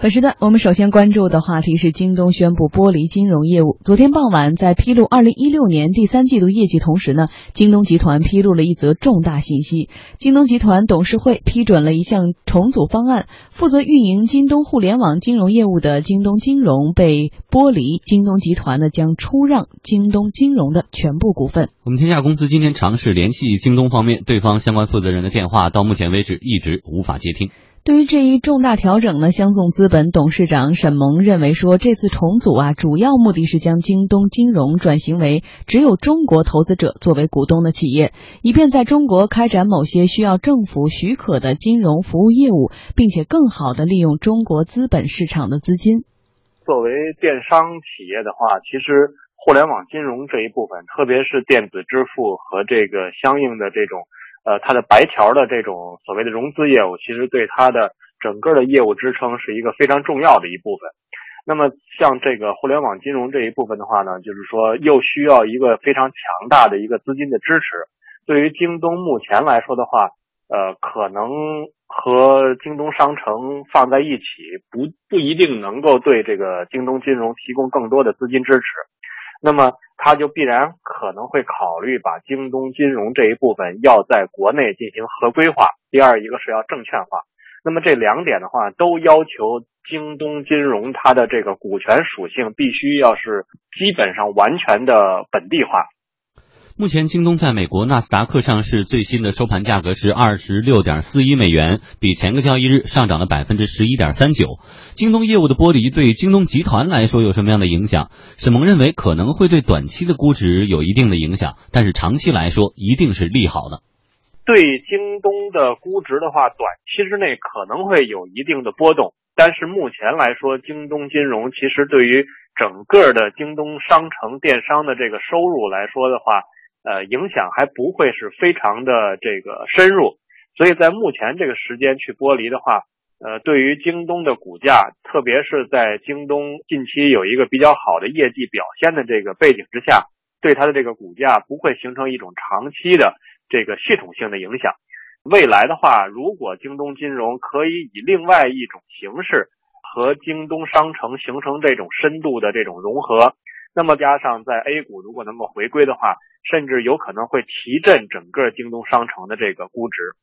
本时段我们首先关注的话题是京东宣布剥离金融业务。昨天傍晚，在披露二零一六年第三季度业绩同时呢，京东集团披露了一则重大信息：京东集团董事会批准了一项重组方案，负责运营京东互联网金融业务的京东金融被剥离，京东集团呢将出让京东金融的全部股份。我们天下公司今天尝试联系京东方面，对方相关负责人的电话到目前为止一直无法接听。对于这一重大调整呢，香颂资本董事长沈萌认为说，这次重组啊，主要目的是将京东金融转型为只有中国投资者作为股东的企业，以便在中国开展某些需要政府许可的金融服务业务，并且更好的利用中国资本市场的资金。作为电商企业的话，其实互联网金融这一部分，特别是电子支付和这个相应的这种。呃，它的白条的这种所谓的融资业务，其实对它的整个的业务支撑是一个非常重要的一部分。那么，像这个互联网金融这一部分的话呢，就是说又需要一个非常强大的一个资金的支持。对于京东目前来说的话，呃，可能和京东商城放在一起，不不一定能够对这个京东金融提供更多的资金支持。那么。他就必然可能会考虑把京东金融这一部分要在国内进行合规化。第二一个是要证券化。那么这两点的话，都要求京东金融它的这个股权属性必须要是基本上完全的本地化。目前，京东在美国纳斯达克上市最新的收盘价格是二十六点四一美元，比前个交易日上涨了百分之十一点三九。京东业务的剥离对京东集团来说有什么样的影响？沈萌认为可能会对短期的估值有一定的影响，但是长期来说一定是利好的。对京东的估值的话，短期之内可能会有一定的波动，但是目前来说，京东金融其实对于整个的京东商城电商的这个收入来说的话。呃，影响还不会是非常的这个深入，所以在目前这个时间去剥离的话，呃，对于京东的股价，特别是在京东近期有一个比较好的业绩表现的这个背景之下，对它的这个股价不会形成一种长期的这个系统性的影响。未来的话，如果京东金融可以以另外一种形式和京东商城形成这种深度的这种融合。那么加上在 A 股如果能够回归的话，甚至有可能会提振整个京东商城的这个估值。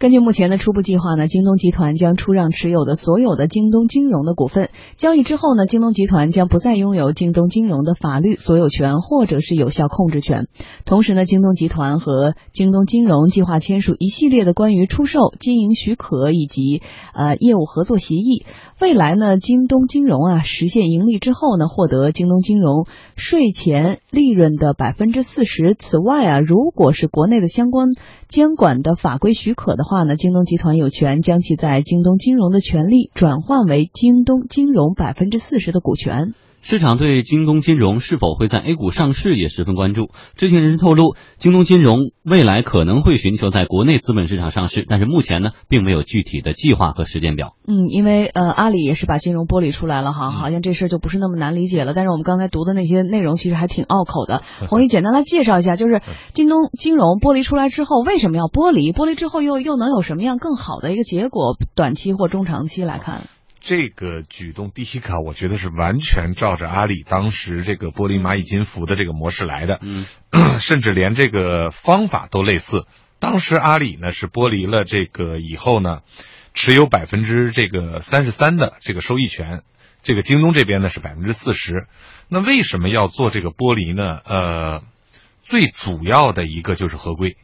根据目前的初步计划呢，京东集团将出让持有的所有的京东金融的股份。交易之后呢，京东集团将不再拥有京东金融的法律所有权或者是有效控制权。同时呢，京东集团和京东金融计划签署一系列的关于出售、经营许可以及呃业务合作协议。未来呢，京东金融啊实现盈利之后呢，获得京东金融税前利润的百分之四十。此外啊，如果是国内的相关监管的法规许可的。话话呢，京东集团有权将其在京东金融的权利转换为京东金融百分之四十的股权。市场对京东金融是否会在 A 股上市也十分关注。知情人士透露，京东金融未来可能会寻求在国内资本市场上市，但是目前呢，并没有具体的计划和时间表。嗯，因为呃，阿里也是把金融剥离出来了哈，好像这事儿就不是那么难理解了。但是我们刚才读的那些内容其实还挺拗口的。红毅简单来介绍一下，就是京东金融剥离出来之后，为什么要剥离？剥离之后又又能有什么样更好的一个结果？短期或中长期来看？这个举动第一个，我觉得是完全照着阿里当时这个剥离蚂蚁金服的这个模式来的，嗯，甚至连这个方法都类似。当时阿里呢是剥离了这个以后呢，持有百分之这个三十三的这个收益权，这个京东这边呢是百分之四十。那为什么要做这个剥离呢？呃，最主要的一个就是合规。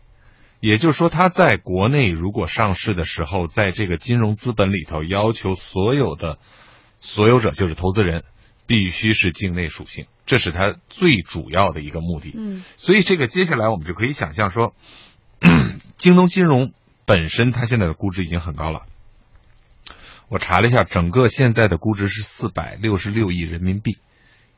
也就是说，它在国内如果上市的时候，在这个金融资本里头，要求所有的所有者，就是投资人，必须是境内属性，这是它最主要的一个目的。嗯，所以这个接下来我们就可以想象说，京东金融本身它现在的估值已经很高了。我查了一下，整个现在的估值是四百六十六亿人民币，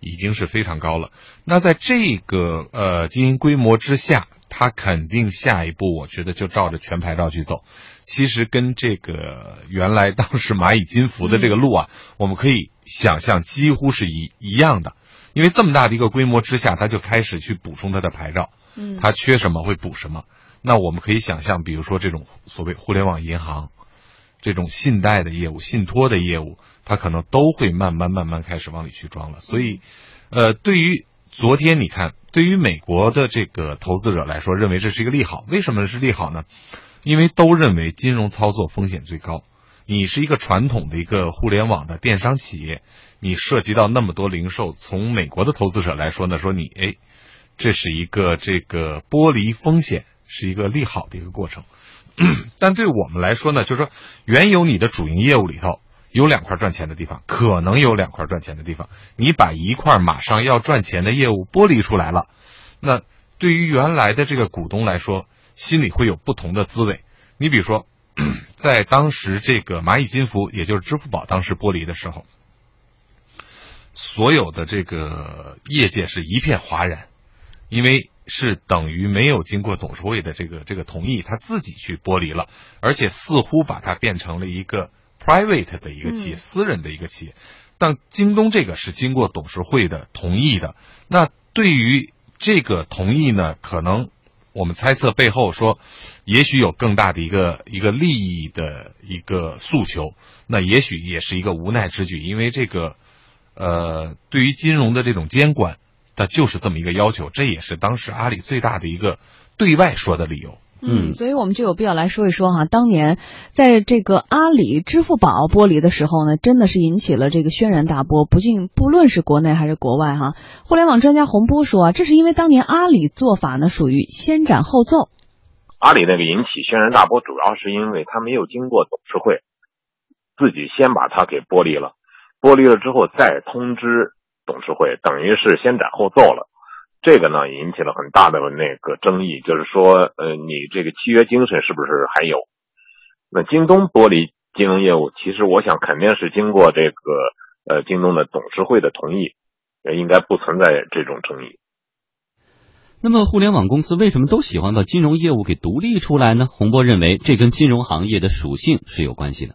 已经是非常高了。那在这个呃经营规模之下。它肯定下一步，我觉得就照着全牌照去走。其实跟这个原来当时蚂蚁金服的这个路啊，我们可以想象几乎是一一样的。因为这么大的一个规模之下，它就开始去补充它的牌照。嗯，他缺什么会补什么。那我们可以想象，比如说这种所谓互联网银行，这种信贷的业务、信托的业务，它可能都会慢慢慢慢开始往里去装了。所以，呃，对于昨天你看，对于美国的这个投资者来说，认为这是一个利好。为什么是利好呢？因为都认为金融操作风险最高。你是一个传统的一个互联网的电商企业，你涉及到那么多零售，从美国的投资者来说呢，说你哎，这是一个这个剥离风险是一个利好的一个过程。但对我们来说呢，就是说原有你的主营业务里头有两块赚钱的地方，可能有两块赚钱的地方，你把一块马上要赚钱的业务剥离出来了，那对于原来的这个股东来说，心里会有不同的滋味。你比如说。在当时这个蚂蚁金服，也就是支付宝当时剥离的时候，所有的这个业界是一片哗然，因为是等于没有经过董事会的这个这个同意，他自己去剥离了，而且似乎把它变成了一个 private 的一个企业，私人的一个企业。但京东这个是经过董事会的同意的，那对于这个同意呢，可能。我们猜测背后说，也许有更大的一个一个利益的一个诉求，那也许也是一个无奈之举，因为这个，呃，对于金融的这种监管，它就是这么一个要求，这也是当时阿里最大的一个对外说的理由。嗯，所以我们就有必要来说一说哈，当年在这个阿里、支付宝剥离的时候呢，真的是引起了这个轩然大波，不仅不论是国内还是国外哈。互联网专家洪波说啊，这是因为当年阿里做法呢属于先斩后奏。阿里那个引起轩然大波，主要是因为他没有经过董事会，自己先把它给剥离了，剥离了之后再通知董事会，等于是先斩后奏了。这个呢引起了很大的那个争议，就是说，呃，你这个契约精神是不是还有？那京东剥离金融业务，其实我想肯定是经过这个呃京东的董事会的同意，应该不存在这种争议。那么，互联网公司为什么都喜欢把金融业务给独立出来呢？洪波认为，这跟金融行业的属性是有关系的。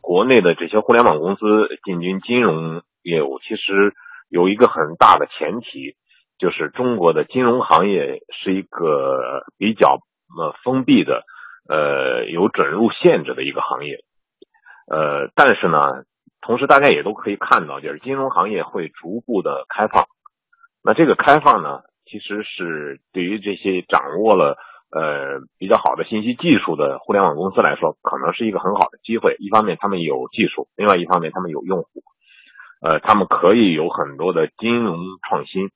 国内的这些互联网公司进军金融业务，其实有一个很大的前提。就是中国的金融行业是一个比较呃封闭的，呃有准入限制的一个行业，呃，但是呢，同时大家也都可以看到，就是金融行业会逐步的开放。那这个开放呢，其实是对于这些掌握了呃比较好的信息技术的互联网公司来说，可能是一个很好的机会。一方面他们有技术，另外一方面他们有用户，呃，他们可以有很多的金融创新。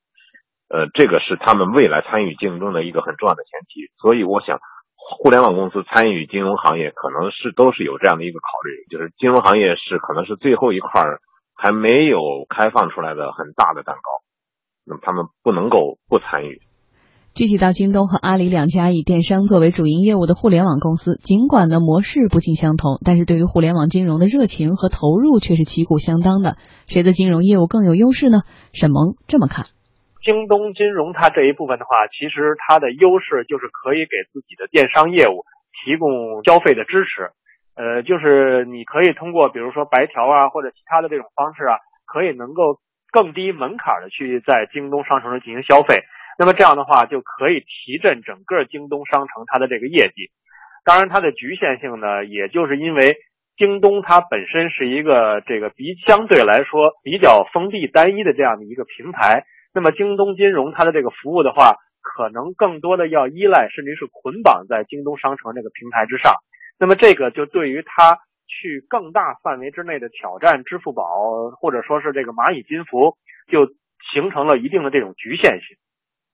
呃，这个是他们未来参与竞争的一个很重要的前提，所以我想，互联网公司参与金融行业可能是都是有这样的一个考虑，就是金融行业是可能是最后一块还没有开放出来的很大的蛋糕，那么他们不能够不参与。具体到京东和阿里两家以电商作为主营业务的互联网公司，尽管呢模式不尽相同，但是对于互联网金融的热情和投入却是旗鼓相当的。谁的金融业务更有优势呢？沈萌这么看。京东金融它这一部分的话，其实它的优势就是可以给自己的电商业务提供消费的支持，呃，就是你可以通过比如说白条啊或者其他的这种方式啊，可以能够更低门槛的去在京东商城上进行消费，那么这样的话就可以提振整个京东商城它的这个业绩。当然，它的局限性呢，也就是因为京东它本身是一个这个比相对来说比较封闭单一的这样的一个平台。那么京东金融它的这个服务的话，可能更多的要依赖甚至是捆绑在京东商城这个平台之上。那么这个就对于它去更大范围之内的挑战支付宝或者说是这个蚂蚁金服，就形成了一定的这种局限性。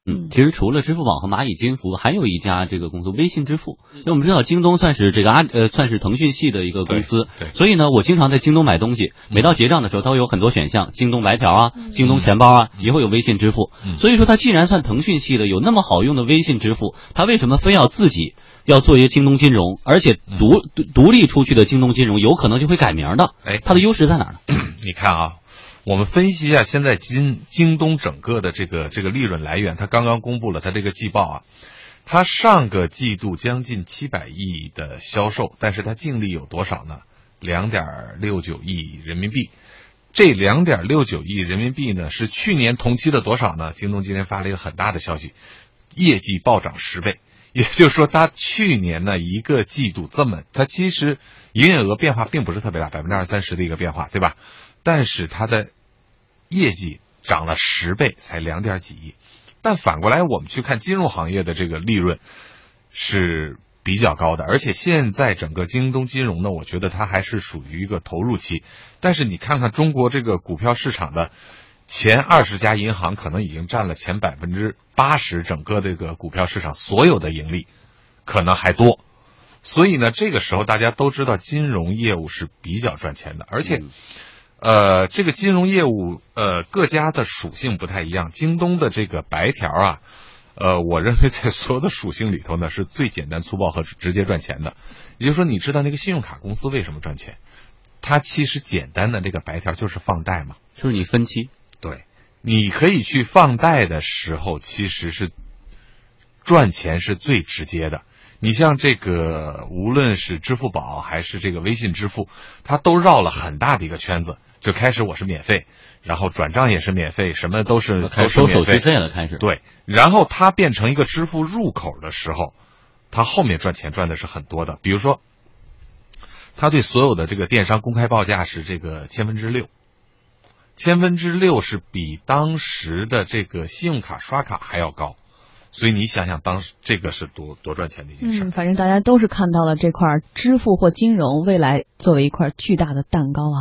嗯，其实除了支付宝和蚂蚁金服，还有一家这个公司微信支付。因为我们知道京东算是这个阿呃算是腾讯系的一个公司，对，所以呢，我经常在京东买东西，每到结账的时候，它会有很多选项，京东白条啊，京东钱包啊，也会有微信支付。所以说，它既然算腾讯系的，有那么好用的微信支付，它为什么非要自己要做一些京东金融，而且独独立出去的京东金融，有可能就会改名的？哎，它的优势在哪儿呢？你看啊。我们分析一下现在京京东整个的这个这个利润来源，它刚刚公布了它这个季报啊，它上个季度将近七百亿的销售，但是它净利有多少呢？两点六九亿人民币。这两点六九亿人民币呢，是去年同期的多少呢？京东今天发了一个很大的消息，业绩暴涨十倍，也就是说，它去年呢一个季度这么，它其实营业额变化并不是特别大，百分之二三十的一个变化，对吧？但是它的业绩涨了十倍，才两点几亿。但反过来，我们去看金融行业的这个利润是比较高的，而且现在整个京东金融呢，我觉得它还是属于一个投入期。但是你看看中国这个股票市场的。前二十家银行可能已经占了前百分之八十，整个这个股票市场所有的盈利，可能还多。所以呢，这个时候大家都知道金融业务是比较赚钱的，而且，呃，这个金融业务呃各家的属性不太一样。京东的这个白条啊，呃，我认为在所有的属性里头呢是最简单粗暴和直接赚钱的。也就是说，你知道那个信用卡公司为什么赚钱？它其实简单的这个白条就是放贷嘛，就是你分期。对，你可以去放贷的时候，其实是赚钱是最直接的。你像这个，无论是支付宝还是这个微信支付，它都绕了很大的一个圈子。就开始我是免费，然后转账也是免费，什么都是开始收手续费了。开始对，然后它变成一个支付入口的时候，它后面赚钱赚的是很多的。比如说，它对所有的这个电商公开报价是这个千分之六。千分之六是比当时的这个信用卡刷卡还要高，所以你想想，当时这个是多多赚钱的一件事。嗯，反正大家都是看到了这块支付或金融未来作为一块巨大的蛋糕啊。